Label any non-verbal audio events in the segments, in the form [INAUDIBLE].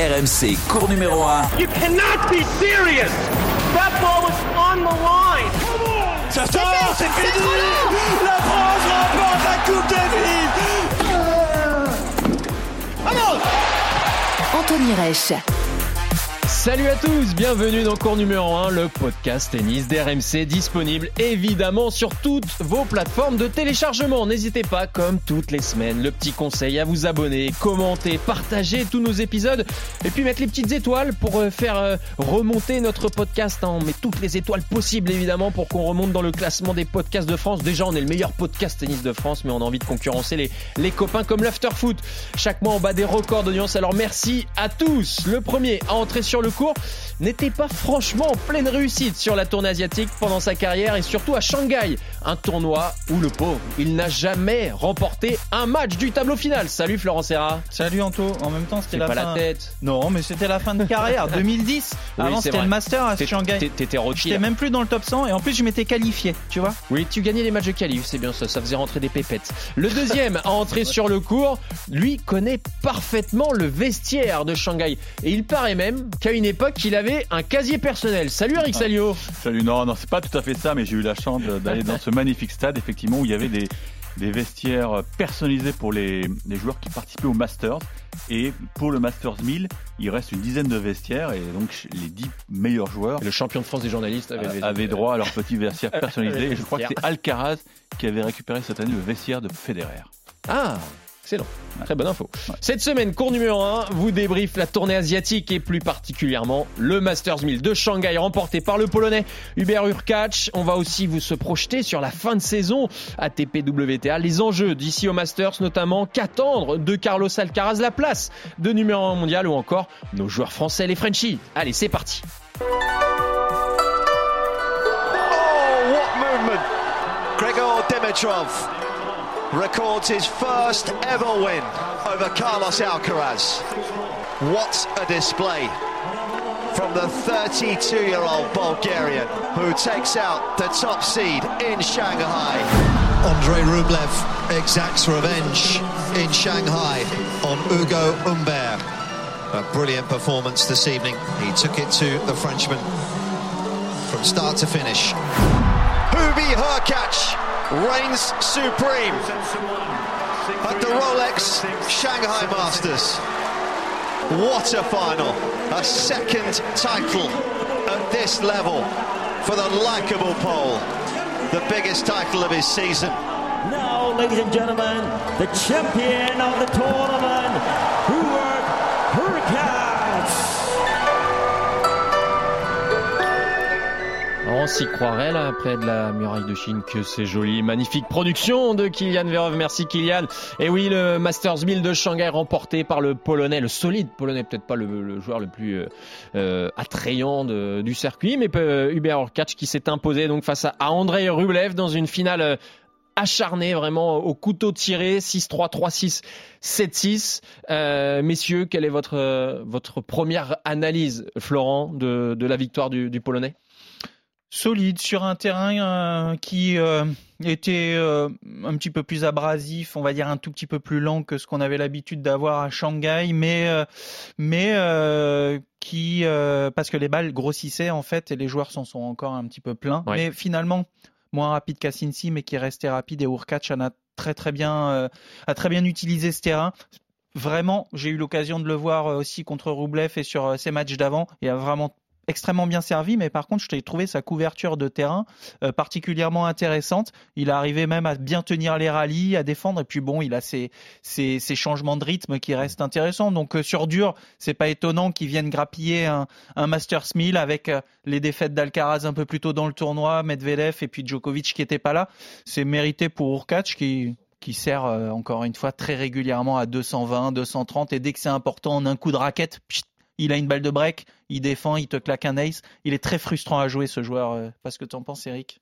RMC, cours numéro 1. You cannot be serious. That ball was on the line. Ça sort, c'est fini. La France remporte la Coupe Davis. Vamos Anthony Reich. Salut à tous, bienvenue dans cours numéro 1, le podcast tennis d'RMC disponible évidemment sur toutes vos plateformes de téléchargement. N'hésitez pas, comme toutes les semaines, le petit conseil à vous abonner, commenter, partager tous nos épisodes et puis mettre les petites étoiles pour euh, faire euh, remonter notre podcast. On met toutes les étoiles possibles évidemment pour qu'on remonte dans le classement des podcasts de France. Déjà, on est le meilleur podcast tennis de France, mais on a envie de concurrencer les, les copains comme l'Afterfoot. Chaque mois, on bat des records d'audience. Alors merci à tous. Le premier à entrer sur le cours n'était pas franchement en pleine réussite sur la tournée asiatique pendant sa carrière et surtout à Shanghai, un tournoi où le pauvre, il n'a jamais remporté un match du tableau final. Salut Florent Serra. Salut Anto, en même temps c'était la pas fin. la tête. Non, mais c'était la fin de carrière 2010. [LAUGHS] Oui, Avant c'était le Master à Shanghai. T'étais J'étais retiré. même plus dans le top 100 et en plus je m'étais qualifié, tu vois. Oui, tu gagnais les matchs de qualif, c'est bien ça, ça faisait rentrer des pépettes. Le deuxième à entrer sur le cours, lui connaît parfaitement le vestiaire de Shanghai. Et il paraît même qu'à une époque, il avait un casier personnel. Salut Eric Salio Salut, non, non, c'est pas tout à fait ça, mais j'ai eu la chance d'aller dans ce magnifique stade, effectivement, où il y avait des, des vestiaires personnalisés pour les, les joueurs qui participaient au Masters. Et pour le Masters 1000, il reste une dizaine de vestiaires, et donc les dix meilleurs joueurs Le champion de France des journalistes avait, droit à leur petit vestiaire [LAUGHS] personnalisé. Et je crois que c'est Alcaraz qui avait récupéré cette année le vestiaire de Federer. Ah Excellent. Très bonne info. Ouais. Cette semaine, cours numéro 1, vous débriefe la tournée asiatique et plus particulièrement le Masters 1000 de Shanghai remporté par le Polonais Hubert Hurkacz. On va aussi vous se projeter sur la fin de saison ATP WTA, les enjeux d'ici au Masters notamment, qu'attendre de Carlos Alcaraz, la place de numéro 1 mondial ou encore nos joueurs français, les Frenchies. Allez, c'est parti. Oh, what movement! Gregor Dimitrov records his first ever win over Carlos Alcaraz. What a display from the 32-year-old Bulgarian who takes out the top seed in Shanghai. Andrei Rublev exacts revenge in Shanghai on Ugo Humbert. A brilliant performance this evening. He took it to the Frenchman from start to finish. Hubi Hurkacz reigns supreme at the Rolex Shanghai Masters. What a final! A second title at this level for the likable Pole. The biggest title of his season. Now, ladies and gentlemen, the champion of the tournament, s'y croirait là, près de la muraille de Chine, que c'est joli. Magnifique production de Kylian Verov. Merci Kylian. Et oui, le Masters 1000 de Shanghai remporté par le Polonais, le solide Polonais, peut-être pas le, joueur le plus euh, euh, attrayant du circuit, mais euh, Hubert Hurkacz qui s'est imposé donc face à, à Andrei Rublev dans une finale acharnée, vraiment au couteau tiré, 6-3, 3-6, 7-6. Euh, messieurs, quelle est votre, première analyse, Florent, de, de la victoire du, du Polonais? Solide sur un terrain euh, qui euh, était euh, un petit peu plus abrasif, on va dire un tout petit peu plus lent que ce qu'on avait l'habitude d'avoir à Shanghai, mais mais qui parce que les balles grossissaient en fait et les joueurs s'en sont encore un petit peu pleins, Ouais. mais finalement moins rapide qu'Asinsi, mais qui restait rapide et Urkacz en a très très bien a très bien utilisé ce terrain. Vraiment, j'ai eu l'occasion de le voir aussi contre Roublev et sur ses matchs d'avant. Il a vraiment extrêmement bien servi, mais par contre, je t'ai trouvé sa couverture de terrain euh, particulièrement intéressante. Il arrivé même à bien tenir les rallyes, à défendre, et puis bon, il a ses, ses, ses changements de rythme qui restent intéressants. Donc euh, sur dur, c'est pas étonnant qu'il vienne grappiller un, un Masters 1000 avec euh, les défaites d'Alcaraz un peu plus tôt dans le tournoi, Medvedev et puis Djokovic qui était pas là. C'est mérité pour Urkacz qui qui sert encore une fois très régulièrement à 220, 230 et dès que c'est important en un coup de raquette, il a une balle de break, il défend, il te claque un ace. Il est très frustrant à jouer ce joueur. euh, Parce que tu en penses, Eric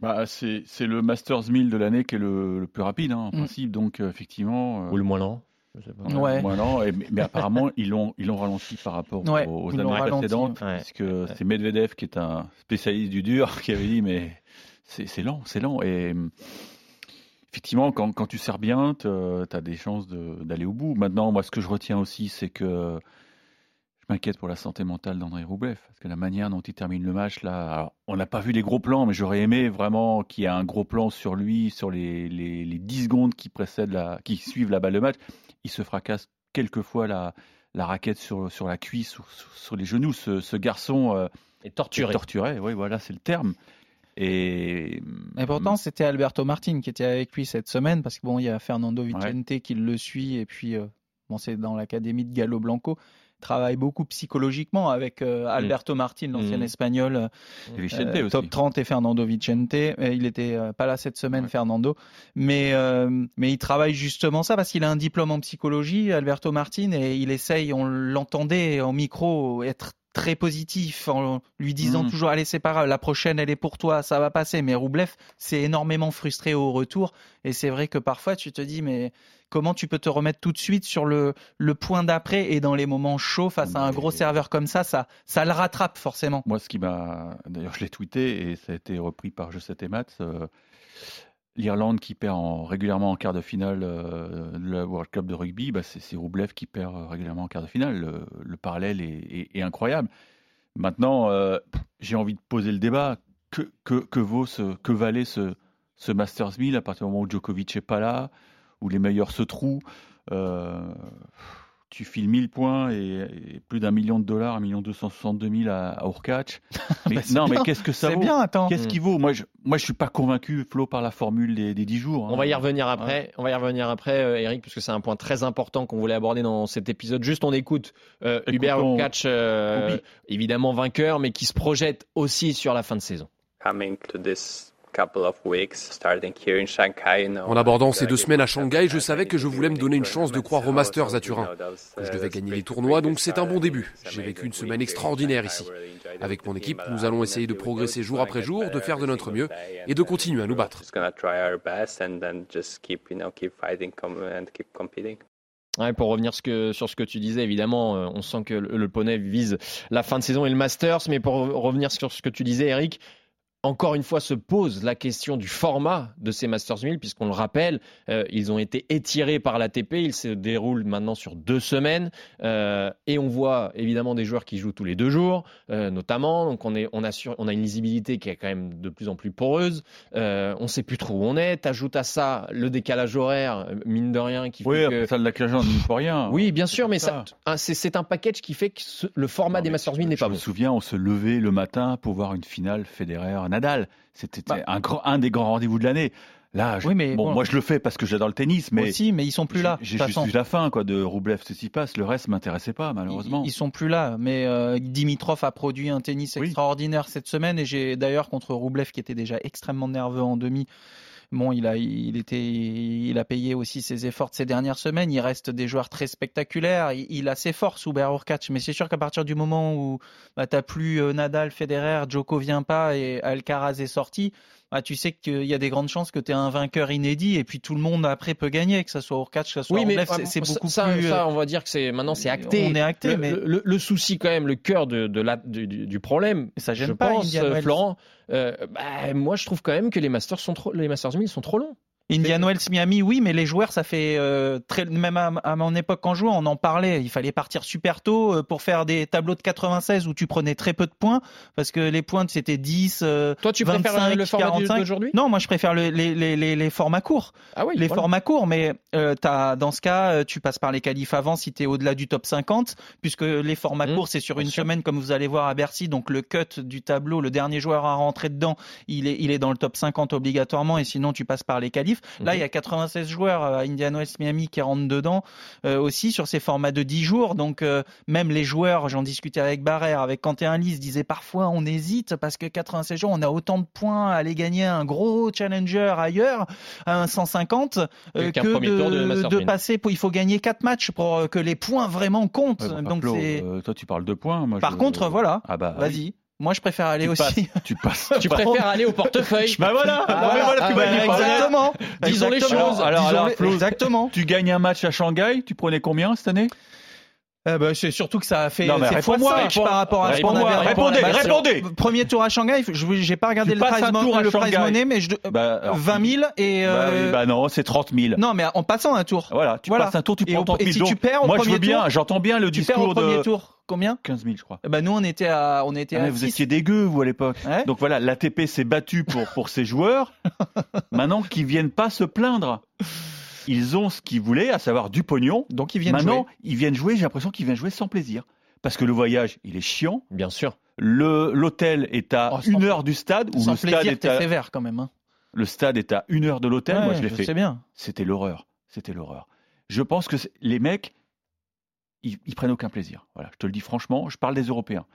Bah, c'est c'est le Masters 1000 de l'année qui est le, le plus rapide, hein, en Mm. principe. Donc, euh, effectivement. euh, Ou le moins lent je sais pas. Ouais. moins lent, et- mais, mais apparemment, ils l'ont ils l'ont ralenti par rapport Ouais, aux, années ralenti, précédentes. ouais. Puisque c'est Medvedev qui est un spécialiste du dur qui avait dit mais c'est c'est lent, c'est lent. Et effectivement, quand, quand tu sers bien, tu as des chances de- d'aller au bout. Maintenant, moi, ce que je retiens aussi, c'est que je m'inquiète pour la santé mentale d'André Roublev, parce que la manière dont il termine le match, là, alors, on n'a pas vu les gros plans, mais j'aurais aimé vraiment qu'il y ait un gros plan sur lui, sur les, les, les 10 secondes qui précèdent la, qui suivent la balle de match. Il se fracasse quelquefois la, la raquette sur, sur la cuisse, sur, sur, sur les genoux. Ce, ce garçon euh, Et torturé. est torturé, oui, voilà, c'est le terme. Et, Et pourtant, c'était Alberto Martin qui était avec lui cette semaine, parce que bon, il y a Fernando Vicente qui le suit, et puis euh, bon, c'est dans l'académie de Gallo Blanco. Il travaille beaucoup psychologiquement avec euh, Alberto Martin, l'ancien Mm. espagnol, euh, euh, top 30 et Fernando Vicente. Il était euh, pas là cette semaine, Ouais. Fernando, mais euh, mais il travaille justement ça parce qu'il a un diplôme en psychologie, Alberto Martin, et il essaye, on l'entendait en micro, être très positif en lui disant Mm. toujours allez c'est pas grave la prochaine elle est pour toi ça va passer mais Roublev c'est énormément frustré au retour et c'est vrai que parfois tu te dis mais comment tu peux te remettre tout de suite sur le le point d'après et dans les moments chauds face à un gros serveur comme ça ça ça le rattrape forcément Moi, ce qui m'a. D'ailleurs, je l'ai tweeté et ça a été repris par Je sais maths. euh, L'Irlande qui perd en- régulièrement en quart de finale euh, de la World Cup de rugby, bah, c'est Roublev qui perd euh, régulièrement en quart de finale. Le, le parallèle est, est- est incroyable. Maintenant, euh, j'ai envie de poser le débat. Que, que, que vaut ce, que valait ce, ce Masters 1000 à partir du moment où Djokovic n'est pas là, où les meilleurs se trouvent euh, tu files 1000 points et, et plus d'un million de dollars, un million 262 000 à, à Urkach. [LAUGHS] Mais, Bah, non, bien. mais qu'est-ce que ça c'est vaut bien attends Qu'est-ce qui vaut? Moi, je, moi, je suis pas convaincu, Flo, par la formule des, des 10 jours. On hein. va y revenir après. On va y revenir après, euh, Eric, parce que c'est un point très important qu'on voulait aborder dans cet épisode. Juste, on écoute euh, Hubert euh, évidemment vainqueur, mais qui se projette aussi sur la fin de saison. coming to this couple of weeks, starting here in Shanghai. you know, En abordant ces uh, deux semaines à Shanghai, je savais que je voulais me donner une chance de croire aux Masters à Turin, que je devais gagner les tournois, donc c'est un bon début. J'ai vécu une semaine extraordinaire ici. Avec mon équipe, nous allons essayer de progresser jour après jour, de faire de notre mieux et de continuer à nous battre. Just gonna try our best and then just keep, you know, keep fighting com- and keep competing. Ouais, pour revenir ce que, sur ce que tu disais, évidemment, euh, on sent que le, le poney vise la fin de saison et le Masters, mais pour revenir sur ce que tu disais, Eric, encore une fois se pose la question du format de ces Masters 1000, puisqu'on le rappelle, euh, ils ont été étirés par l'ATP, ils se déroulent maintenant sur deux semaines, euh, et on voit évidemment des joueurs qui jouent tous les deux jours, euh, notamment, donc on, est, on, assure, on a une lisibilité qui est quand même de plus en plus poreuse, on sait plus trop où on est, t'ajoutes à ça le décalage horaire, mine de rien, qui Oui, fait après que... ça, le peut rien. Oui, bien sûr, mais C'est ça, c'est c'est un package qui fait que ce- le format Non, des Masters je- 1000 n'est pas Je bon. me souviens, on se levait le matin pour voir une finale Federer-Nadal. C'était Bah. un, grand, un des grands rendez-vous de l'année. Là, je- Oui, mais bon, bon. moi je le fais parce que j'adore le tennis, mais aussi mais ils sont plus là j'ai juste la fin quoi, de Roublev passe. Le reste m'intéressait pas, malheureusement. Ils, ils sont plus là, mais euh, Dimitrov a produit un tennis Oui. extraordinaire cette semaine et j'ai d'ailleurs contre Roublev qui était déjà extrêmement nerveux en demi. Bon, il a, il était, il a payé aussi ses efforts de ces dernières semaines. Il reste des joueurs très spectaculaires. Il, a ses forces, Hubert Hurkacz, mais c'est sûr qu'à partir du moment où bah, t'as plus euh, Nadal, Federer, Djoko vient pas et Alcaraz est sorti, bah, tu sais qu'il y a des grandes chances que tu es un vainqueur inédit et puis tout le monde après peut gagner, que ce soit Hurkacz, que ce soit Oui, mais euh, c'est- ça- beaucoup ça, plus. ça, euh, on va dire que c'est maintenant c'est acté. On est acté, le, mais- le, souci quand même, le cœur de, de la, du, problème, Ça gêne je pas, pense, euh. Florent. euh, bah, moi, je trouve quand même que les Masters sont trop, les Masters 1000 sont trop longs. Indian Wells Miami, oui, mais les joueurs, ça fait euh, très, même à, à mon époque quand je jouais, on en parlait. Il fallait partir super tôt euh, pour faire des tableaux de 96 où tu prenais très peu de points parce que les points c'était 10. euh, Toi, tu préfères 25, le format du- 45. d'aujourd'hui? Non, moi je préfère le- les, les, les, les formats courts. Ah oui, les voilà. formats courts, mais euh, dans ce cas, tu passes par les qualifs avant si tu es au-delà du top 50, puisque les formats Mmh, courts, c'est sur une sûr. semaine, comme vous allez voir à Bercy. Donc le cut du tableau, le dernier joueur à rentrer dedans, il est, il est dans le top 50 obligatoirement, et sinon tu passes par les qualifs. Là, Mhm. il y a 96 joueurs à Indian West Miami qui rentrent dedans euh, aussi sur ces formats de 10 jours. Donc euh, même les joueurs, j'en discutais avec Barrère, avec Quentin Lys, disaient parfois on hésite parce que 96 jours, on a autant de points à aller gagner un gros challenger ailleurs, à un 150, euh, Qu'un que de de, Masters de 1000. passer. Pour, il faut gagner 4 matchs pour euh, que les points vraiment comptent. Ouais, Donc euh, toi, tu parles de points. Moi, Par je- contre, voilà. Ah bah, Vas-y. Moi, je préfère aller Tu aussi. Tu passes. [LAUGHS] Tu préfères aller au portefeuille Bah voilà. Ah, voilà, ah, ouais, dit, exactement. Disons les choses. Alors, alors, les- Flo, Exactement. Tu gagnes un match à Shanghai, tu prenais combien cette année? Eh ben, c'est surtout que ça a fait Non, mais c'est fois réponds- par rapport à ce qu'on avait répondez, Bah, répondez. Premier tour à Shanghai, je j'ai pas regardé Tu le prize, à le prize money, mais je, Bah, alors, 20 000 et Bah, euh, bah non, c'est 30 000. non, mais en passant un tour. Voilà, tu Voilà. passes un tour, tu Et prends au- 30 et 000. si Donc, tu perds au moi, je veux bien, j'entends bien le Tu perds au discours premier de. tour. Combien 15 000, je crois. Bah nous, on était à, on était Ah, à vous 6. étiez dégueu, vous, à l'époque. Ouais. Donc voilà, l'ATP s'est battu pour, pour ses joueurs. [LAUGHS] Maintenant, qu'ils viennent pas se plaindre. Ils ont ce qu'ils voulaient, à savoir du pognon. Donc ils viennent Maintenant, jouer. ils viennent jouer, j'ai l'impression qu'ils viennent jouer sans plaisir. Parce que le voyage, il est chiant. Bien sûr. Le L'hôtel est à Oh, sans- une heure du stade. Où Sans le stade, plaisir, est t'es à, sévère quand même. Hein. le stade est à une heure de l'hôtel. Moi, je l'ai fait. sais bien. C'était l'horreur. C'était l'horreur. Je pense que c'est- les mecs, ils, ils prennent aucun plaisir. Voilà, je te le dis franchement. Je parle des Européens.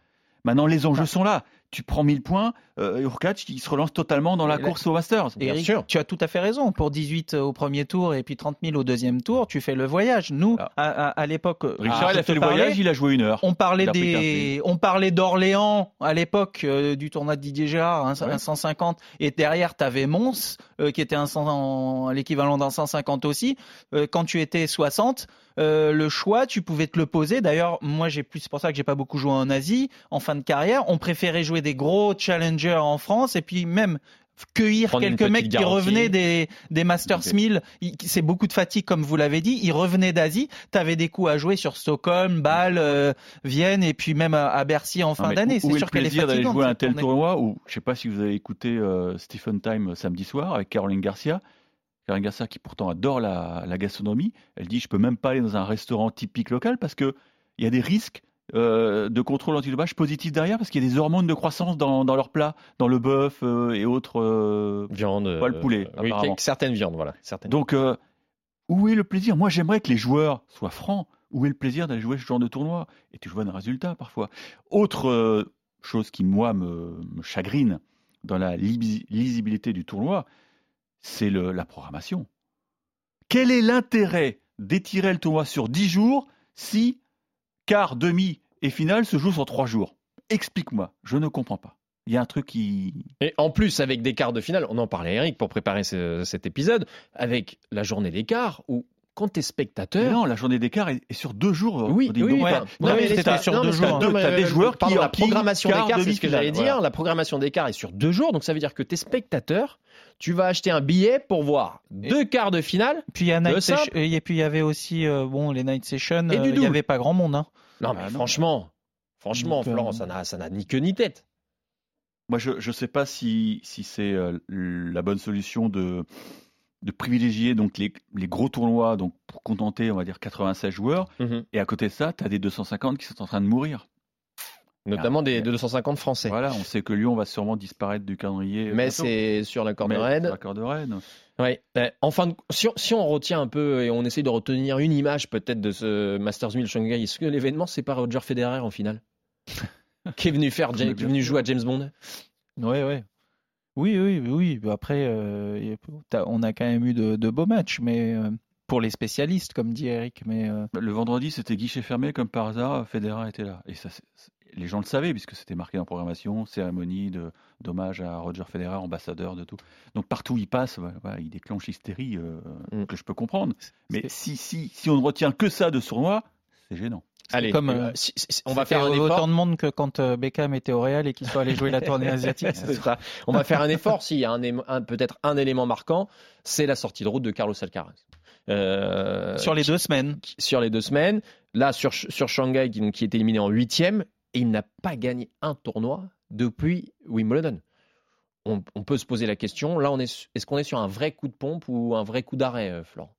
Maintenant, les enjeux sont là. Tu prends 1000 points, euh, Urkac, il se relance totalement dans la Et là- course au Masters. Eric, tu as tout à fait raison. Pour 18 au premier tour et puis 30 000 au deuxième tour, tu fais le voyage. Nous, Ah. à, à- à l'époque, Richard, ah, il a fait le parlais, voyage, il a joué une heure. On parlait Il a pris 15 des, on parlait d'Orléans à l'époque euh, du tournoi de Didier Gérard, un, Ouais. un 150, et derrière tu avais Mons euh, qui était un 100 l'équivalent d'un 150 aussi. Euh, quand tu étais 60, euh, le choix tu pouvais te le poser. D'ailleurs, moi j'ai plus, c'est pour ça que j'ai pas beaucoup joué en Asie en fin de carrière. On préférait jouer des gros challengers en France et puis même cueillir Prendre quelques mecs qui garantie. revenaient des, des Masters Ok. 1000. Il- C'est beaucoup de fatigue, comme vous l'avez dit. Ils revenaient d'Asie. Tu avais des coups à jouer sur Stockholm, Bâle, euh, Vienne et puis même à, à Bercy en fin d'année. où- C'est où est sûr le qu'elle est plaisir d'aller fatigante. jouer à un tel tournoi ou je sais pas si vous avez écouté euh, Stephen Time euh, samedi soir avec Caroline Garcia. Caroline Garcia qui pourtant adore la, la gastronomie, elle dit je peux même pas aller dans un restaurant typique local parce que il y a des risques euh, de contrôle antidopage positif derrière parce qu'il y a des hormones de croissance dans, dans leur plat, dans le bœuf euh, et autres. euh, Viande. Pas le poulet, oui, certaines viandes, voilà. Certaines. Donc euh, où est le plaisir? Moi j'aimerais que les joueurs soient francs. Où est le plaisir d'aller jouer ce genre de tournoi? Et tu vois un résultat parfois. Autre euh, chose qui moi me, me chagrine dans la lisi- lisibilité du tournoi, c'est la programmation. Quel est l'intérêt d'étirer le tournoi sur 10 jours si quart, demi et finale se jouent sur 3 jours Explique-moi, je ne comprends pas. Il y a un truc qui... Et en plus, avec des quarts de finale, on en parlait, Eric, pour préparer ce- cet épisode, avec la journée des quarts, où quand t'es Mais spectateur. non, la journée d'écart est, est sur deux jours. Oui, oui, oui, enfin, Non, mais c'était sur non, deux mais jours. mais, T'as des joueurs pardon, qui la programmation d'écart, c'est ce que j'allais dire. voilà. La programmation d'écart est sur deux jours, donc ça veut dire que t'es spectateur, tu vas acheter un billet pour voir deux quarts de finale. Puis il y a Night. Session- et puis il y avait aussi euh, bon les Night Sessions. Euh, Il y double. avait pas grand monde. Hein. Non, mais Ah, non. franchement, franchement, Donc, euh, Florent, ça n'a, ça n'a ni queue ni tête. Moi, je ne sais pas si, si c'est euh, la bonne solution de, de privilégier donc les, les gros tournois donc pour contenter, on va dire, 96 joueurs. Mhm. Et à côté de ça, tu as des 250 qui sont en train de mourir. Notamment Ah, des mais- 250 français. Voilà, on sait que Lyon va sûrement disparaître du calendrier. Mais bientôt. c'est sur l'accord de Mais Rennes. sur l'accord de Rennes. Ouais. Euh, enfin, de- si, on- si on retient un peu et on essaye de retenir une image peut-être de ce Masters 1000 Shanghai, est-ce que l'événement c'est pas Roger Federer en finale? [LAUGHS] Qui est venu faire, qui est venu jouer à James Bond? Ouais, ouais. Oui, oui, oui. oui. Après, euh, t'as- on a quand même eu de, de beaux matchs, mais euh, pour les spécialistes, comme dit Eric. Mais euh, Le vendredi, c'était guichet fermé, comme par hasard, Federer était là. Et ça, c'est- c'est- les gens le savaient, puisque c'était marqué en programmation, cérémonie de- d'hommage à Roger Federer, ambassadeur de tout. Donc partout où il passe, ouais, il déclenche l'hystérie euh, Mm. que je peux comprendre. Mais si, si, si on ne retient que ça de sournois, c'est gênant. Allez, comme, euh, si- si- on va faire un effort. autant de monde que quand euh, Beckham était au Real et qu'il soit allé jouer la tournée [LAUGHS] asiatique. Ça. On va faire un effort. S'il y a un, émo- un- peut-être un élément marquant, c'est la sortie de route de Carlos Alcaraz. Euh, Sur les deux semaines. sur les deux semaines. Là, sur, sur Shanghai, qui, qui est éliminé en huitième, et il n'a pas gagné un tournoi depuis Wimbledon. On, on peut se poser la question. Là, on est, est-ce qu'on est sur un vrai coup de pompe ou un vrai coup d'arrêt, Florent?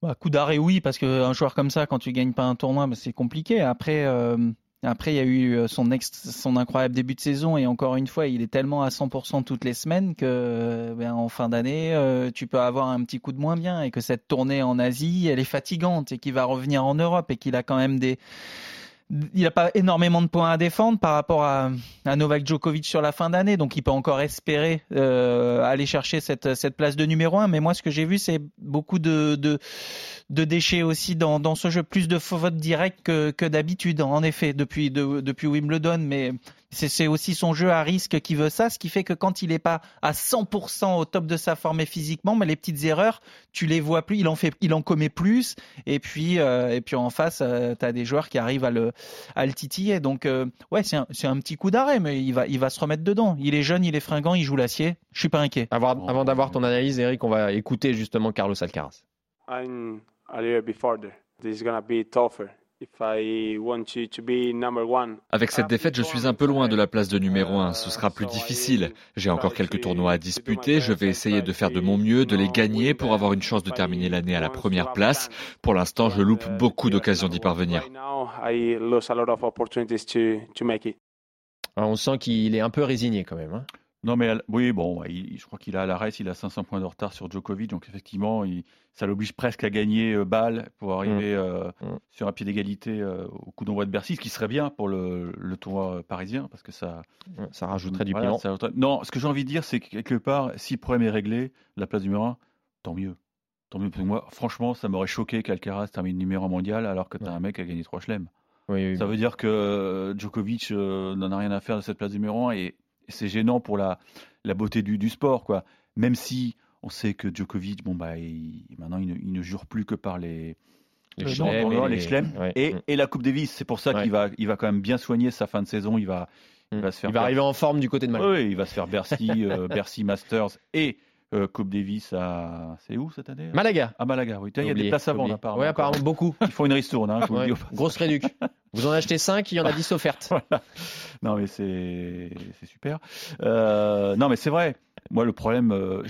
Bah, coup d'arrêt, oui, parce qu'un joueur comme ça, quand tu gagnes pas un tournoi, bah, c'est compliqué. Après, euh, après, il y a eu euh, son, ex, son incroyable début de saison et encore une fois, il est tellement à 100% toutes les semaines que, euh, ben, en fin d'année, tu peux avoir un petit coup de moins bien et que cette tournée en Asie, elle est fatigante et qu'il va revenir en Europe et qu'il a quand même des il n'a pas énormément de points à défendre par rapport à, Novak Djokovic sur la fin d'année, donc il peut encore espérer euh, aller chercher cette, cette place de numéro un. Mais moi, ce que j'ai vu, c'est beaucoup de, de, de déchets aussi dans, dans ce jeu, plus de faux votes directs que, que d'habitude, en effet, depuis, de, depuis Wimbledon. Mais c'est aussi son jeu à risque qui veut ça, ce qui fait que quand il n'est pas à 100% au top de sa forme et physiquement, mais les petites erreurs, tu les vois plus, il en fait, il en commet plus. Et puis, euh, et puis en face, euh, tu as des joueurs qui arrivent à le, à le titiller. Donc, euh, ouais, c'est un, c'est un petit coup d'arrêt, mais il va, il va se remettre dedans. Il est jeune, il est fringant, il joue l'acier. Je suis pas inquiet. Avant, avant d'avoir ton analyse, Eric, on va écouter justement Carlos Alcaraz. I'm a little bit further. This is gonna be tougher Avec cette défaite, je suis un peu loin de la place de numéro 1. Ce sera plus difficile. J'ai encore quelques tournois à disputer. Je vais essayer de faire de mon mieux, de les gagner pour avoir une chance de terminer l'année à la première place. Pour l'instant, je loupe beaucoup d'occasions d'y parvenir. On sent qu'il est un peu résigné quand même. Hein. Non, mais oui, bon, je crois qu'il a à l'arrêt, il a 500 points de retard sur Djokovic, donc effectivement, ça l'oblige presque à gagner euh, balle pour arriver mm. Euh, mm. sur un pied d'égalité euh, au coup d'envoi de Bercy, ce qui serait bien pour le, tournoi parisien, parce que ça, ça rajouterait du piment. Non, ce que j'ai envie de dire, c'est que quelque part, si le problème est réglé, la place numéro 1, tant mieux. Tant mieux pour moi. Franchement, ça m'aurait choqué qu'Alcaraz termine numéro 1 mondial alors que tu as un mec qui a gagné 3 chelems. ça veut dire que Djokovic n'en a rien à faire de cette place numéro 1 et c'est gênant pour la, la beauté du, du, sport, quoi. Même si on sait que Djokovic, bon bah, maintenant il ne, il ne, jure plus que par les les chelems et, et, la Coupe Davis. C'est pour ça qu'il va, il va quand même bien soigner sa fin de saison. Il va, il mm. va se faire. Il va arriver en forme du côté de Malais. Oui, il va se faire Bercy, [LAUGHS] euh, Bercy Masters et euh, Coupe Davis à. C'est où cette année? Malaga. À Malaga, oui. Il y a des places à vendre, apparemment. Oui, apparemment, beaucoup. Ils font une ristourne. Hein, Grosse réduc. Vous en achetez 5, il y en a [LAUGHS] 10 offertes. Non, mais c'est super. Euh, non, mais c'est vrai. Moi, le problème, euh,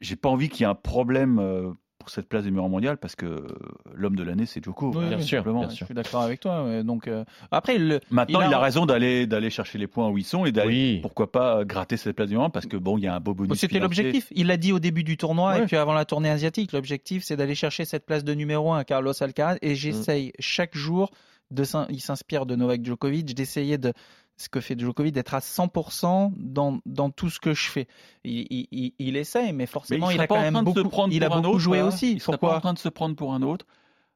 j'ai pas envie qu'il y ait un problème euh, cette place numéro mondial parce que l'homme de l'année c'est Joko. bien, sûr, bien, sûr, Je suis d'accord avec toi. Donc euh, après, le, maintenant il a... raison d'aller d'aller chercher les points où ils sont et d'aller pourquoi pas gratter cette place numéro 1 parce que bon il y a un beau bonus. C'était l'objectif. Il l'a dit au début du tournoi et puis avant la tournée asiatique. L'objectif c'est d'aller chercher cette place de numéro 1 à Carlos Alcaraz et j'essaye mm. chaque jour de il s'inspire de Novak Djokovic d'essayer de ce que fait Djokovic d'être à 100% dans, dans tout ce que je fais. Il, il, il essaye, mais forcément, il, a quand même beaucoup, il a beaucoup joué aussi. Il serait pas en train de se prendre pour un autre.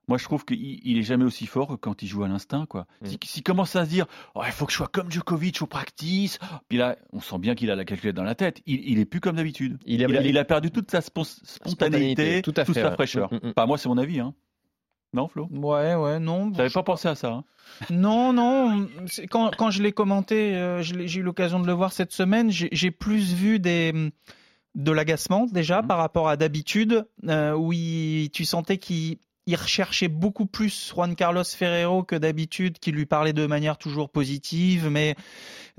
Moi, je trouve qu'il il est jamais aussi fort que quand il joue à l'instinct. quoi. Mm. S'il commence à se dire oh, il faut que je sois comme Djokovic au practice, puis là, on sent bien qu'il a la calculette dans la tête. Il, il est plus comme d'habitude. Il, il, a perdu toute sa spontanéité, toute sa fraîcheur. Mm, mm. Pas moi, c'est mon avis. Hein. Non, Flo? Ouais, ouais, non. J'avais pas pensé à ça. Hein? Non, non. Quand, quand je l'ai commenté, euh, j'ai eu l'occasion de le voir cette semaine, j'ai plus vu des de l'agacement déjà mmh. par rapport à d'habitude, euh, où tu sentais qu'il recherchait beaucoup plus Juan Carlos Ferrero que d'habitude, qui lui parlait de manière toujours positive, mais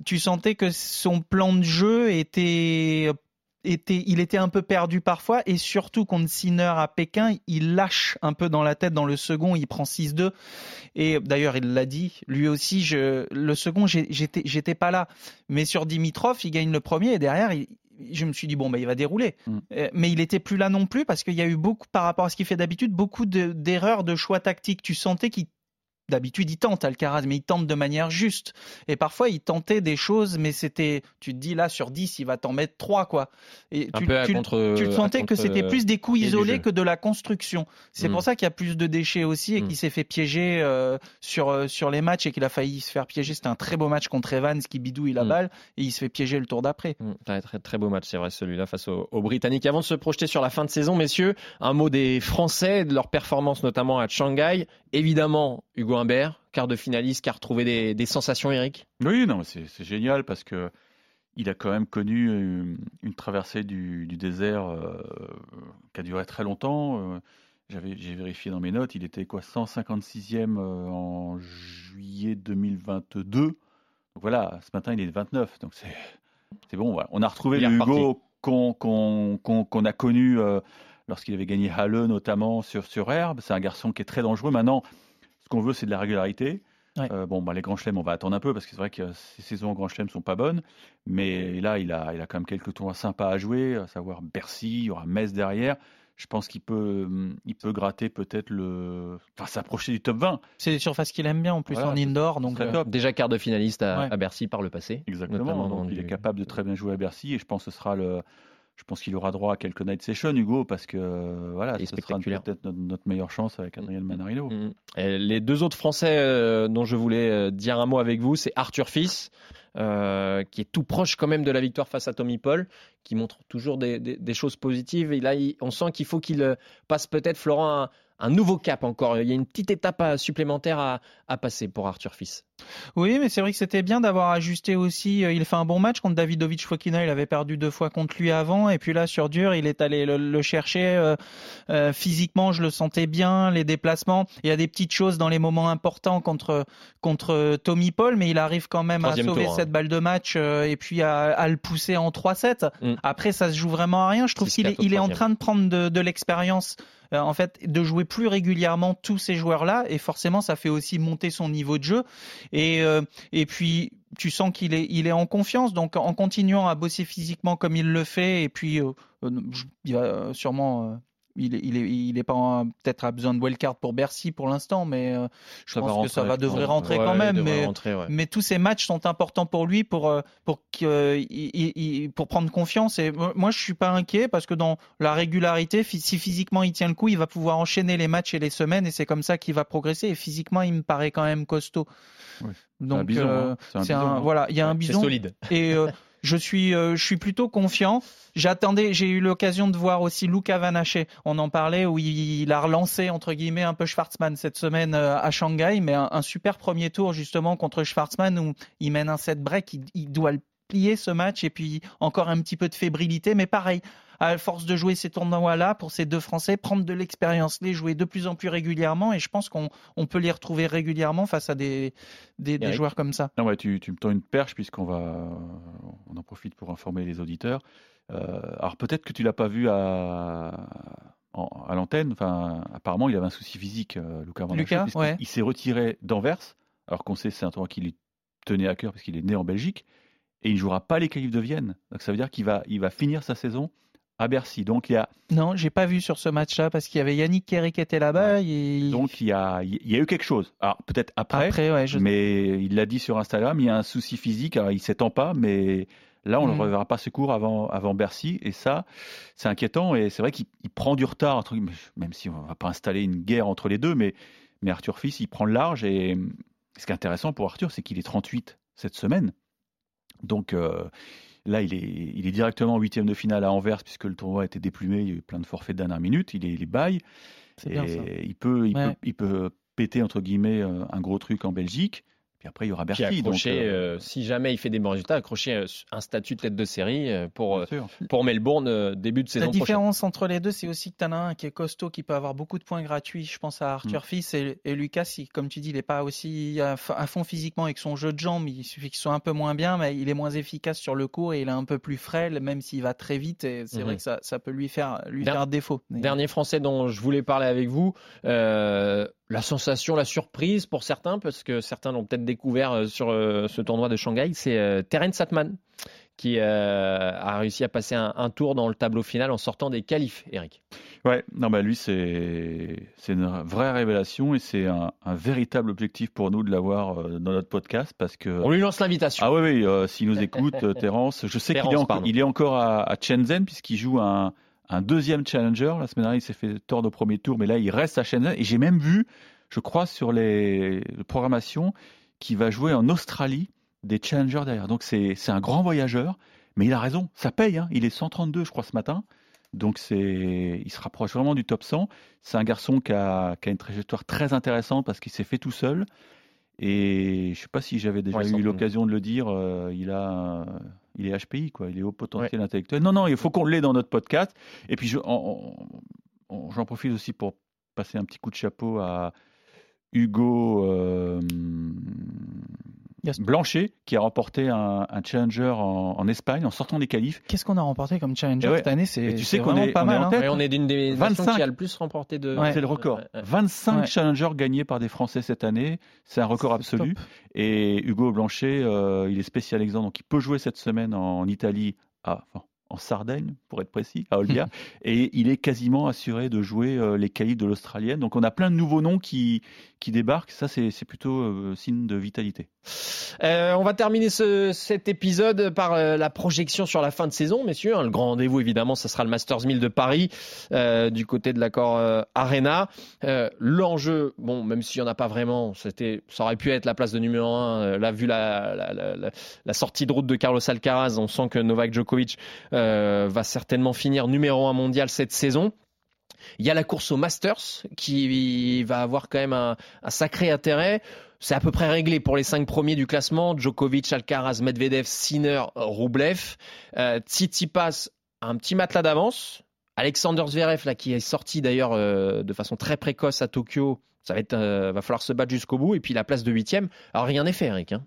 tu sentais que son plan de jeu était était, il était un peu perdu parfois et surtout contre Sinner à Pékin, il lâche un peu dans la tête dans le second, il prend 6-2 et d'ailleurs il l'a dit, lui aussi, je, le second j'étais, j'étais pas là, mais sur Dimitrov il gagne le premier et derrière je me suis dit bon bah il va dérouler, mm. euh, mais il était plus là non plus parce qu'il y a eu beaucoup par rapport à ce qu'il fait d'habitude beaucoup d'erreurs de, de choix tactiques. Tu sentais qu'il D'habitude, il tente Alcaraz, mais il tente de manière juste. Et parfois, il tentait des choses, mais c'était, tu te dis là, sur 10, il va t'en mettre 3, quoi. Et tu, tu, sentais que c'était plus des coups isolés que de la construction. C'est mm. pour ça qu'il y a plus de déchets aussi et mm. qu'il s'est fait piéger euh, sur, euh, sur les matchs et qu'il a failli se faire piéger. C'était un très beau match contre Evans qui bidouille la mm. balle et il se fait piéger le tour d'après. Très, très, très beau match, c'est vrai, celui-là face aux, Britanniques. Avant de se projeter sur la fin de saison, messieurs, un mot des Français, de leur performance notamment à Shanghai. Évidemment, Hugo Humbert, quart de finaliste, qui a retrouvé des, sensations, Eric? Oui, non, c'est génial parce que il a quand même connu euh, une, traversée du, désert euh, qui a duré très longtemps. Euh, j'ai vérifié dans mes notes, il était quoi 156e en juillet 2022. Donc voilà, ce matin il est 29, donc c'est bon. On a retrouvé le Hugo qu'on a connu lorsqu'il avait gagné Halle notamment sur, sur herbe. C'est un garçon qui est très dangereux. Maintenant, qu'on veut, c'est de la régularité. Euh, bon, bah, les grands chelems, on va attendre un peu parce que c'est vrai que ces saisons en grand chelem sont pas bonnes. Mais là, il a, il a quand même quelques tours sympas à jouer, à savoir Bercy, il y aura Metz derrière. Je pense qu'il peut, il peut gratter peut-être le, enfin s'approcher du top 20. C'est des surfaces qu'il aime bien en plus en indoor, donc euh, déjà quart de finaliste à, Bercy par le passé. Exactement. Donc, il est capable de très bien jouer à Bercy et je pense que ce sera le, je pense qu'il aura droit à quelques night sessions, Hugo, parce que voilà, ce sera peut-être notre, meilleure chance avec Adrien Manarino. Mm. les deux autres Français euh, dont je voulais euh, dire un mot avec vous, c'est Arthur Fils, euh, qui est tout proche quand même de la victoire face à Tommy Paul, qui montre toujours des, choses positives. Et là, on sent qu'il faut qu'il passe peut-être, Florent, un nouveau cap encore. Il y a une petite étape supplémentaire à, à passer pour Arthur Fils. Oui, mais c'est vrai que c'était bien d'avoir ajusté aussi. Euh, il fait un bon match contre Davidovic Fokina. Il avait perdu deux fois contre lui avant. Et puis là, sur dur, il est allé le, chercher. Euh, euh, physiquement, je le sentais bien. Les déplacements. Il y a des petites choses dans les moments importants contre, contre Tommy Paul, mais il arrive quand même à sauver hein. cette balle de match et puis à, le pousser en 3-7. Mm. Après, ça se joue vraiment à rien. Je trouve qu'il est, il est en train de prendre de, de l'expérience en fait de jouer plus régulièrement tous ces joueurs-là et forcément ça fait aussi monter son niveau de jeu et euh, et puis tu sens qu'il est il est en confiance. Donc en continuant à bosser physiquement comme il le fait et puis euh, il va sûrement il est, il est, il est pas peut-être à besoin de wildcard pour Bercy pour l'instant, mais euh, je pense que ça va devrait rentrer quand même. Mais, mais tous ces matchs sont importants pour lui pour euh, pour pour prendre confiance. Et moi, je suis pas inquiet parce que dans la régularité, si physiquement il tient le coup, il va pouvoir enchaîner les matchs et les semaines, et c'est comme ça qu'il va progresser. Et physiquement, il me paraît quand même costaud. Donc, euh, un, hein. voilà, il y a un bison solide. Et [LAUGHS] je suis, euh, je suis plutôt confiant. J'attendais, j'ai eu l'occasion de voir aussi Luca Vanaché. On en parlait où il, a relancé entre guillemets un peu Schwarzman cette semaine euh, à Shanghai, mais un, super premier tour justement contre Schwarzman où il mène un set break, il doit le plier ce match et puis encore un petit peu de fébrilité, mais pareil à force de jouer ces tournois-là, pour ces deux Français, prendre de l'expérience, les jouer de plus en plus régulièrement. Et je pense qu'on peut les retrouver régulièrement face à des, des, joueurs comme ça. Non, tu, tu, me tends une perche, puisqu'on va, on en profite pour informer les auditeurs. Euh, alors peut-être que tu l'as pas vu à, à l'antenne. Enfin, apparemment, il avait un souci physique, euh, Lucas Van Lucas, ouais. Il s'est retiré d'Anvers, alors qu'on sait c'est un tournoi qui lui tenait à cœur parce qu'il est né en Belgique, et il ne jouera pas les qualifs de Vienne. Donc ça veut dire qu'il va, il va finir sa saison à Bercy. Donc il y a. Non, j'ai pas vu sur ce match-là parce qu'il y avait Yannick Kerry qui était là-bas. Donc il y a, il y a eu quelque chose. Alors peut-être après, mais il l'a dit sur Instagram, il y a un souci physique. Alors il s'étend pas, mais là on ne le mm. reverra pas secours avant, avant Bercy. Et ça, c'est inquiétant. Et c'est vrai qu'il prend du retard, même si on va pas installer une guerre entre les deux, mais, mais Arthur Fils, il prend le large. Et ce qui est intéressant pour Arthur, c'est qu'il est 38 cette semaine. Donc euh, Là, il est, il est directement en huitième de finale à Anvers puisque le tournoi a été déplumé. Il y a eu plein de forfaits de dernière minute. Il est, il est bail. Et il peut, il, peut, il peut péter entre guillemets euh, un gros truc en Belgique. Puis après, il y aura. Accroché, donc, euh, si jamais il fait des bons résultats, accrocher euh, un statut de tête de série pour, pour Melbourne début de saison La différence entre les deux, c'est aussi que tu en as un qui est costaud, qui peut avoir beaucoup de points gratuits. Je pense à Arthur mm. Fils et, Lucas, si, comme tu dis, il n'est pas aussi à, fond physiquement avec son jeu de jambes. Il suffit qu'il soit un peu moins bien, mais il est moins efficace sur le court et il est un peu plus frêle, même s'il va très vite. Et c'est vrai mm-hmm. que ça, ça, peut lui faire, lui faire défaut. Dernier Français dont je voulais parler avec vous. Euh, la sensation, la surprise pour certains, parce que certains l'ont peut-être découvert euh, sur euh, ce tournoi de Shanghai, c'est euh, Terence Satman qui a réussi à passer un, tour dans le tableau final en sortant des qualifs, Eric. Ouais, non, bah lui, c'est une vraie révélation et c'est un, véritable objectif pour nous de l'avoir dans notre podcast parce que. On lui lance l'invitation. Ah oui, oui, s'il nous écoute, Terence, je sais qu'il est, il est, encore à, à Shenzhen puisqu'il joue un, un deuxième challenger. La semaine dernière, il s'est fait tordre au premier tour, mais là, il reste à Shenzhen. Et j'ai même vu, je crois, sur les programmations, qu'il va jouer en Australie des challengers derrière. Donc c'est un grand voyageur, mais il a raison, ça paye. Hein. Il est 132, je crois, ce matin. Donc c'est, il se rapproche vraiment du top 100. C'est un garçon qui a, qui a, une trajectoire très intéressante parce qu'il s'est fait tout seul. Et je ne sais pas si j'avais déjà eu l'occasion de le dire, euh, il a, il est HPI quoi, il est haut potentiel intellectuel. Non non, il faut qu'on l'ait dans notre podcast. Et puis j'en profite aussi pour passer un petit coup de chapeau à Hugo. Euh, Blanchet qui a remporté un, challenger en, Espagne en sortant des qualifs. Qu'est-ce qu'on a remporté comme challenger cette année? C'est tu sais qu'on est, pas mal. Hein. on est d'une des 25 qui a le plus remporté de. C'est le record. 25 challengers gagnés par des Français cette année, c'est un record absolu. Et Hugo Blanchet, euh, il est spécial exemple, donc il peut jouer cette semaine en Italie. à en Sardaigne, pour être précis, à Olbia, [LAUGHS] et il est quasiment assuré de jouer euh, les qualifs de l'Australienne. Donc on a plein de nouveaux noms qui, qui débarquent, ça c'est plutôt euh, signe de vitalité. Euh, on va terminer ce, cet épisode par la projection sur la fin de saison, messieurs. Hein. le grand rendez-vous évidemment, ça sera le Masters 1000 de Paris, du côté de l'accord Arena. L'enjeu, bon, même s'il n'y en a pas vraiment, ça aurait pu être la place de numéro 1. là, vu la, la, la, la, sortie de route de Carlos Alcaraz, on sent que Novak Djokovic va certainement finir numéro un mondial cette saison. Il y a la course au Masters qui va avoir quand même un, sacré intérêt. C'est à peu près réglé pour les cinq premiers du classement. Djokovic, Alcaraz, Medvedev, Sinner, Rublev. Euh, Tsitsipas un petit matelas d'avance. Alexander Zverev, là, qui est sorti d'ailleurs euh, de façon très précoce à Tokyo, ça va, être, euh, va falloir se battre jusqu'au bout. Et puis la place de huitième. Alors rien n'est fait, Eric. Hein.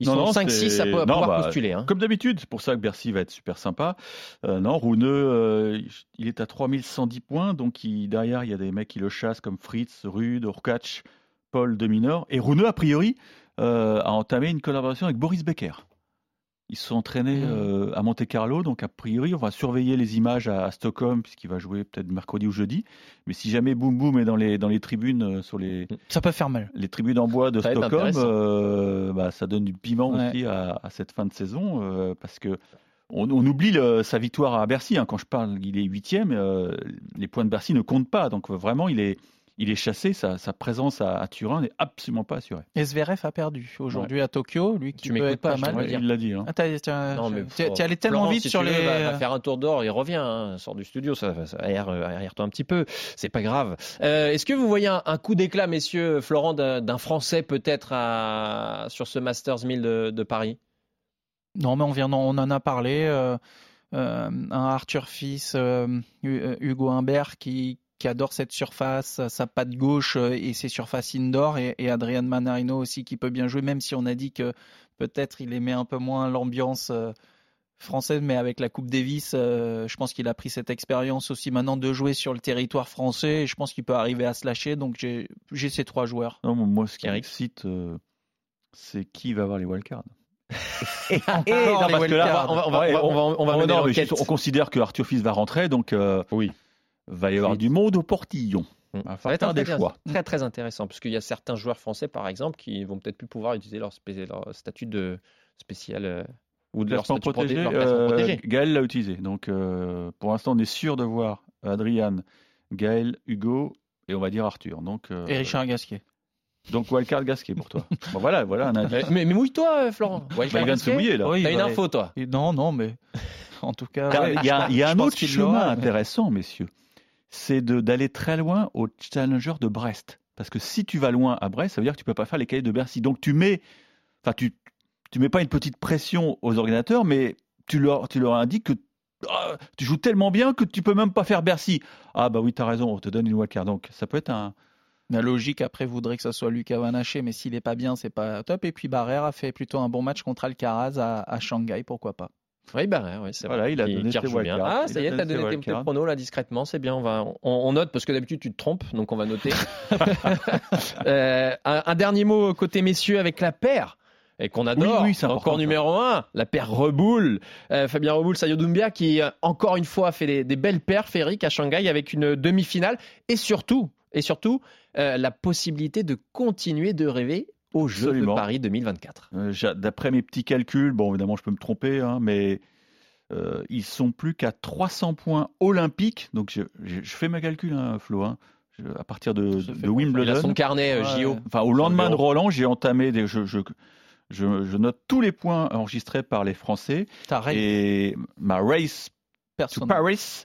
Ils sont 5-6 à pouvoir bah, postuler. Hein. Comme d'habitude, c'est pour ça que Bercy va être super sympa. Euh, non, Rouneux, il est à 3110 points, donc derrière, il y a des mecs qui le chassent comme Fritz, Rude, Urkach, Paul de Minor. Et Rouneux, a priori, a entamé une collaboration avec Boris Becker. Ils se sont entraînés mmh. euh, à Monte Carlo, donc a priori, on va surveiller les images à, Stockholm, puisqu'il va jouer peut-être mercredi ou jeudi. Mais si jamais Boum Boum est dans les, dans les tribunes, euh, sur les. Mmh. Ça peut faire mal. Les tribunes en bois de Stockholm, euh, bah, ça donne du piment aussi à, cette fin de saison, parce que. On, oublie sa victoire à Bercy. Hein. Quand je parle, il est huitième. les points de Bercy ne comptent pas. Donc vraiment, il est, il est chassé, sa, présence à, Turin n'est absolument pas assurée. Et Zverev a perdu aujourd'hui à Tokyo, lui qui tu peut être pas, mal. il l'a dit. Hein. Ah, tu allé tellement vite sur les. Va, faire un tour d'or, il revient, hein, sort du studio, ça, aère, toi un petit peu, c'est pas grave. Euh, est-ce que vous voyez un, coup d'éclat, messieurs, Florent, d'un Français peut-être sur ce Masters 1000 de, Paris? Non, mais on, vient, on en a parlé. Euh, euh, un Arthur Fils, Hugo Humbert qui, qui adore cette surface, sa patte gauche euh, et ses surfaces indoor, et, Adrian Manarino aussi qui peut bien jouer, même si on a dit que peut-être il aimait un peu moins l'ambiance euh, française, mais avec la Coupe Davis, euh, je pense qu'il a pris cette expérience aussi maintenant de jouer sur le territoire français, et je pense qu'il peut arriver à se lâcher, donc j'ai ces trois joueurs. Non, moi, ce qui m'excite, c'est qui va avoir les wildcards. [LAUGHS] Et, on considère que Arthur Fils va rentrer, donc oui va y avoir du monde au portillon. Mmh. Ça va être des choix. Très très intéressant, parce qu'il y a certains joueurs français, par exemple, qui vont peut-être plus pouvoir utiliser leur, statut de spécial euh, ou de leur statut protégé. Euh, Gaël l'a utilisé. Donc euh, pour l'instant, on est sûr de voir Adrian, Gaël, Hugo et on va dire Arthur. Donc, et Richard Gasquet. Donc Wildcard Gasquet pour toi. [LAUGHS] bon, voilà, voilà un indice. Mais, mouille-toi, Florent. Bah, il vient de se mouiller là. T'as une info, toi Non, non, mais [LAUGHS] en tout cas. Il y a, y a un autre chemin intéressant, messieurs c'est d'aller très loin au Challenger de Brest. Parce que si tu vas loin à Brest, ça veut dire que tu peux pas faire les cahiers de Bercy. Donc tu mets, enfin tu, tu mets pas une petite pression aux ordinateurs, mais tu leur, tu leur indiques que ah, tu joues tellement bien que tu peux même pas faire Bercy. Ah bah oui, tu as raison, on te donne une wildcard. Donc ça peut être un. La logique après voudrait que ce soit Lucas Vanaché, mais s'il est pas bien, c'est pas top. Et puis Barrère a fait plutôt un bon match contre Alcaraz à Shanghai, pourquoi pas. Oui, bah, ouais, c'est voilà, il a donné ses bien. Ah, ça y est, t'as donné tes, pronos là discrètement, c'est bien. On va, on, note parce que d'habitude tu te trompes, donc on va noter. [LAUGHS] euh, un, dernier mot côté messieurs avec la paire et qu'on adore. Oui, oui, encore numéro un, la paire Reboul. Euh, Fabien Reboul, Sayo Doumbia qui euh, encore une fois fait des, des belles paires féeriques à Shanghai avec une demi-finale et surtout, et surtout euh, la possibilité de continuer de rêver au Jeux de Paris 2024. Euh, d'après mes petits calculs, bon évidemment je peux me tromper, hein, mais euh, ils sont plus qu'à 300 points olympiques. Donc je, fais mes calculs, hein, Flo. Hein, à partir de, de Wimbledon. Il a son carnet euh, JO. Enfin, au lendemain de Roland, j'ai entamé des. Je, note tous les points enregistrés par les Français. Et ma race to Paris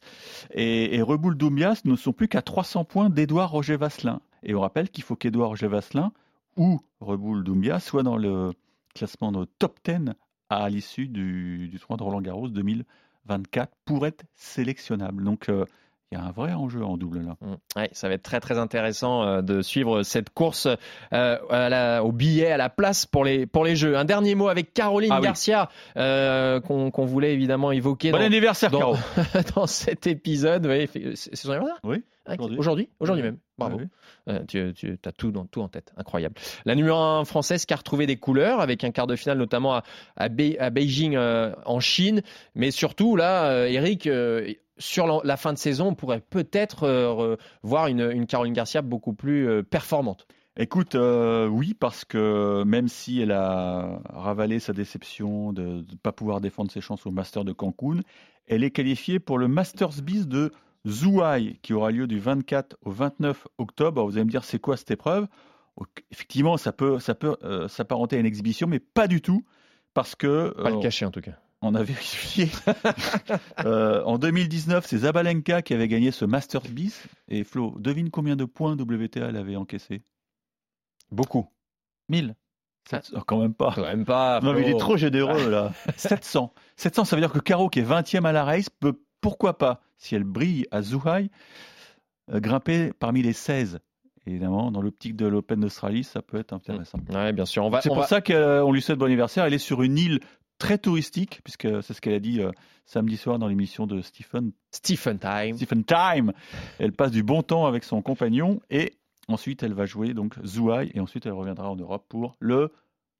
et, et Reboul Doumias ne sont plus qu'à 300 points d'Edouard Roger Vasselin. Et on rappelle qu'il faut qu'Edouard Roger Vasselin ou Reboul Doumbia soit dans le classement de top 10 à l'issue du, du tournoi de Roland Garros 2024 pour être sélectionnable. Euh, il y a un vrai enjeu en double là. Mmh. ça va être très très intéressant euh, de suivre cette course euh, au billet, à la place pour les, pour les Jeux. Un dernier mot avec Caroline ah Garcia qu'on voulait évidemment évoquer. Bon anniversaire dans, [LAUGHS] dans cet épisode. c'est son anniversaire? Oui. Aujourd'hui Aujourd'hui même. Bravo. Euh, tu, tu as tout, dans, tout en tête. Incroyable. La numéro 1 française qui a retrouvé des couleurs avec un quart de finale notamment à, à, Beijing euh, en Chine. Mais surtout, là, euh, Eric, sur la, fin de saison, on pourrait peut-être voir une, une, Caroline Garcia beaucoup plus performante. Écoute, oui, parce que même si elle a ravalé sa déception de ne pas pouvoir défendre ses chances au Master de Cancun, elle est qualifiée pour le Masters Biz de Zouai, qui aura lieu du 24 au 29 octobre. vous allez me dire, c'est quoi cette épreuve? Effectivement, ça peut, ça peut euh, s'apparenter à une exhibition, mais pas du tout, parce que... Pas le euh, cacher en tout cas. On a vérifié. [LAUGHS] euh, en 2019, c'est Zabalenka qui avait gagné ce Masters bis. Et Flo, devine combien de points WTA elle avait encaissé? Beaucoup. 1000. Oh, quand même pas. Quand même pas. Non, mais il est trop généreux là. [LAUGHS] 700. 700, ça veut dire que Caro, qui est 20e à la race, peut pourquoi pas, si elle brille à Zhuhai, euh, grimper parmi les 16 évidemment, dans l'optique de l'Open d'Australie, ça peut être intéressant. Oui, bien sûr. C'est pour ça qu'on lui souhaite bon anniversaire. Elle est sur une île très touristique, puisque c'est ce qu'elle a dit euh, samedi soir dans l'émission de Stephen. Stephen Time. Stephen Time. Elle passe du bon temps avec son compagnon et ensuite elle va jouer donc Zouai et ensuite elle reviendra en Europe pour le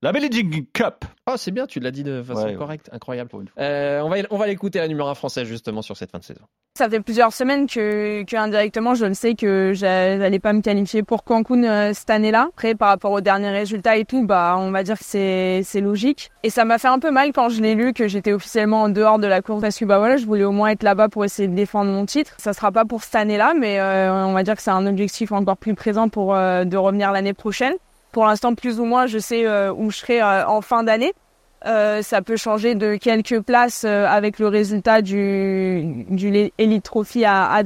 la Belgian Cup. Oh, c'est bien, tu l'as dit de façon correcte, incroyable. Euh, on va, on va l'écouter la numéro 1 française justement sur cette fin de saison. Ça fait plusieurs semaines que, que indirectement, je le sais que j'allais pas me qualifier pour Cancun euh, cette année-là. Après, par rapport aux derniers résultats et tout, bah, on va dire que c'est, c'est logique. Et ça m'a fait un peu mal quand je l'ai lu que j'étais officiellement en dehors de la course parce que bah voilà, je voulais au moins être là-bas pour essayer de défendre mon titre. Ça sera pas pour cette année-là, mais euh, on va dire que c'est un objectif encore plus présent pour de revenir l'année prochaine. Pour l'instant, plus ou moins, je sais euh, où je serai euh, en fin d'année. Euh, ça peut changer de quelques places avec le résultat du, du Elite Trophy à, à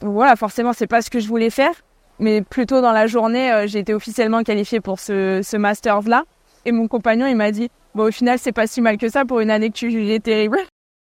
Voilà, forcément, c'est pas ce que je voulais faire, mais plutôt dans la journée, j'ai été officiellement qualifiée pour ce, ce Masters là. Et mon compagnon, il m'a dit, bon, au final, c'est pas si mal que ça pour une année que tu jugeais terrible.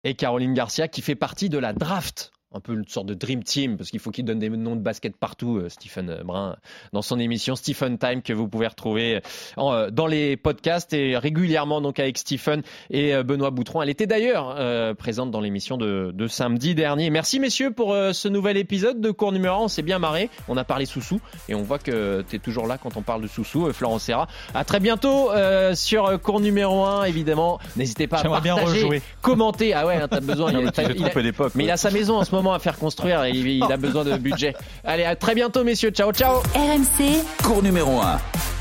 Et Caroline Garcia, qui fait partie de la draft un peu une sorte de dream team parce qu'il faut qu'il donne des noms de basket partout euh, Stephen Brun dans son émission Stephen Time que vous pouvez retrouver euh, dans les podcasts et régulièrement donc avec Stephen et euh, Benoît Boutron. Elle était d'ailleurs présente dans l'émission de, samedi dernier. Merci messieurs pour ce nouvel épisode de cours numéro 1 on s'est bien marré. On a parlé Soussou et on voit que tu es toujours là quand on parle de Soussou Florent Serra. À très bientôt sur cours numéro 1 évidemment. N'hésitez pas à partager commenter. Ah ouais hein, t'as besoin il, mais il a sa maison en ce moment à faire construire. Il, il a besoin de budget. Allez, à très bientôt, messieurs. Ciao, ciao. RMC, cours numéro 1.